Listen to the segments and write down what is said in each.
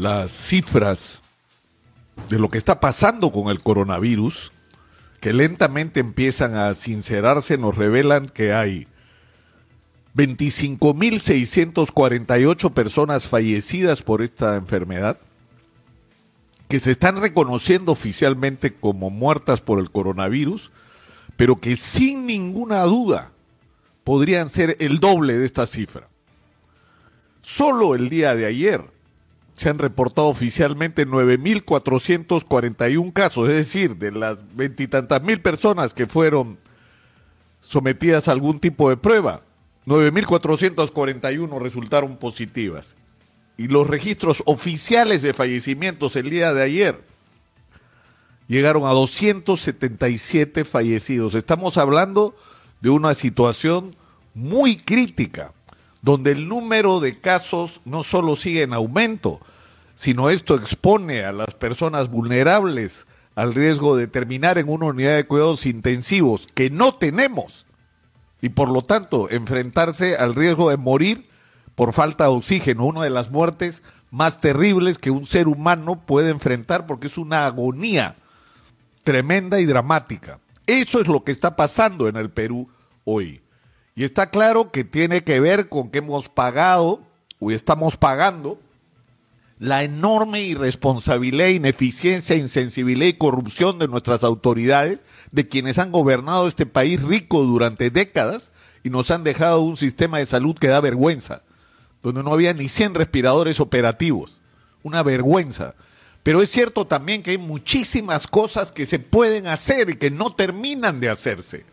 las cifras de lo que está pasando con el coronavirus, que lentamente empiezan a sincerarse, nos revelan que hay 25.648 personas fallecidas por esta enfermedad, que se están reconociendo oficialmente como muertas por el coronavirus, pero que sin ninguna duda podrían ser el doble de esta cifra. Solo el día de ayer se han reportado oficialmente 9.441 casos, es decir, de las veintitantas mil personas que fueron sometidas a algún tipo de prueba, 9.441 resultaron positivas. Y los registros oficiales de fallecimientos el día de ayer llegaron a 277 fallecidos. Estamos hablando de una situación muy crítica, donde el número de casos no solo sigue en aumento, sino esto expone a las personas vulnerables al riesgo de terminar en una unidad de cuidados intensivos que no tenemos y por lo tanto enfrentarse al riesgo de morir por falta de oxígeno, una de las muertes más terribles que un ser humano puede enfrentar porque es una agonía tremenda y dramática. Eso es lo que está pasando en el Perú hoy. Y está claro que tiene que ver con que hemos pagado o estamos pagando la enorme irresponsabilidad, ineficiencia, insensibilidad y corrupción de nuestras autoridades, de quienes han gobernado este país rico durante décadas y nos han dejado un sistema de salud que da vergüenza, donde no había ni 100 respiradores operativos. Una vergüenza. Pero es cierto también que hay muchísimas cosas que se pueden hacer y que no terminan de hacerse.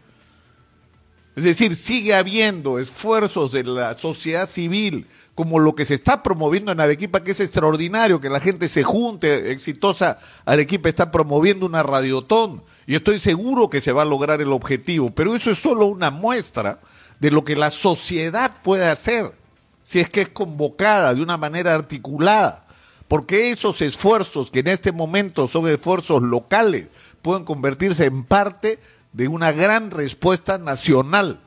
Es decir, sigue habiendo esfuerzos de la sociedad civil, como lo que se está promoviendo en Arequipa, que es extraordinario, que la gente se junte, exitosa Arequipa está promoviendo una radiotón, y estoy seguro que se va a lograr el objetivo, pero eso es solo una muestra de lo que la sociedad puede hacer, si es que es convocada de una manera articulada, porque esos esfuerzos que en este momento son esfuerzos locales, pueden convertirse en parte de una gran respuesta nacional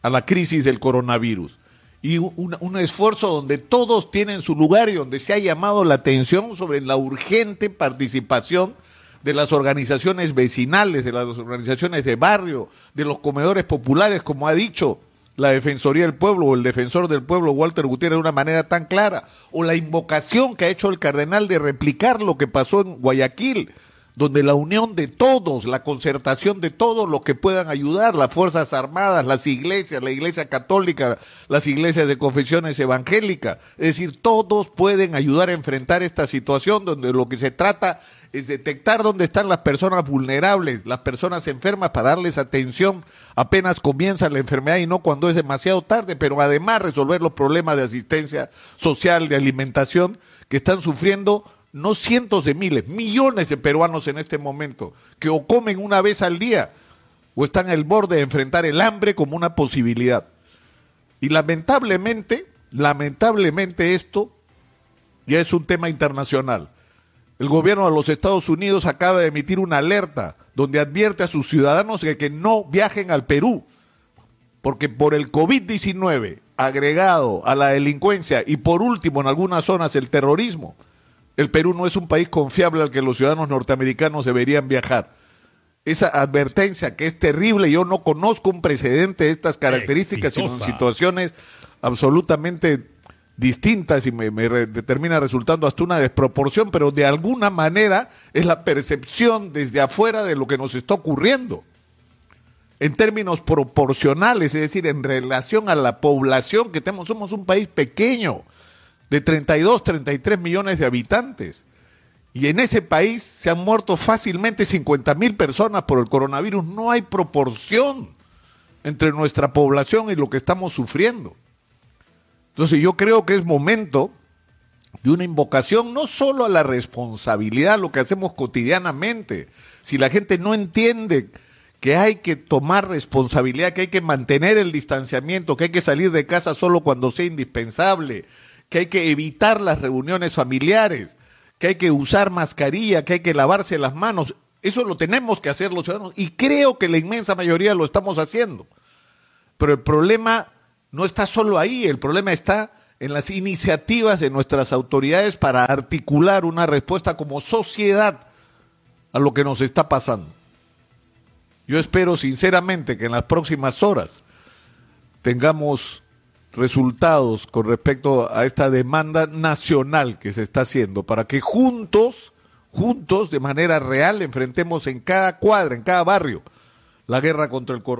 a la crisis del coronavirus y un, esfuerzo donde todos tienen su lugar y donde se ha llamado la atención sobre la urgente participación de las organizaciones vecinales, de las organizaciones de barrio, de los comedores populares, como ha dicho la Defensoría del Pueblo o el defensor del pueblo Walter Gutiérrez de una manera tan clara, o la invocación que ha hecho el cardenal de replicar lo que pasó en Guayaquil, donde la unión de todos, la concertación de todos los que puedan ayudar, las Fuerzas Armadas, las iglesias, la Iglesia Católica, las iglesias de confesiones evangélicas, es decir, todos pueden ayudar a enfrentar esta situación donde lo que se trata es detectar dónde están las personas vulnerables, las personas enfermas para darles atención apenas comienza la enfermedad y no cuando es demasiado tarde, pero además resolver los problemas de asistencia social, de alimentación que están sufriendo no cientos de miles, millones de peruanos en este momento, que o comen una vez al día o están al borde de enfrentar el hambre como una posibilidad. Y lamentablemente, lamentablemente esto ya es un tema internacional. El gobierno de los Estados Unidos acaba de emitir una alerta donde advierte a sus ciudadanos de que no viajen al Perú, porque por el COVID-19 agregado a la delincuencia y por último en algunas zonas el terrorismo, el Perú no es un país confiable al que los ciudadanos norteamericanos deberían viajar. Esa advertencia que es terrible, yo no conozco un precedente de estas características, sino en situaciones absolutamente distintas y me, me re, termina resultando hasta una desproporción, pero de alguna manera es la percepción desde afuera de lo que nos está ocurriendo. En términos proporcionales, es decir, en relación a la población que tenemos, somos un país pequeño de 32, 33 millones de habitantes. Y en ese país se han muerto fácilmente 50 mil personas por el coronavirus. No hay proporción entre nuestra población y lo que estamos sufriendo. Entonces yo creo que es momento de una invocación no solo a la responsabilidad, lo que hacemos cotidianamente. Si la gente no entiende que hay que tomar responsabilidad, que hay que mantener el distanciamiento, que hay que salir de casa solo cuando sea indispensable, que hay que evitar las reuniones familiares, que hay que usar mascarilla, que hay que lavarse las manos. Eso lo tenemos que hacer los ciudadanos y creo que la inmensa mayoría lo estamos haciendo. Pero el problema no está solo ahí, el problema está en las iniciativas de nuestras autoridades para articular una respuesta como sociedad a lo que nos está pasando. Yo espero sinceramente que en las próximas horas tengamos resultados con respecto a esta demanda nacional que se está haciendo para que juntos, juntos, de manera real, enfrentemos en cada cuadra, en cada barrio, la guerra contra el coronavirus.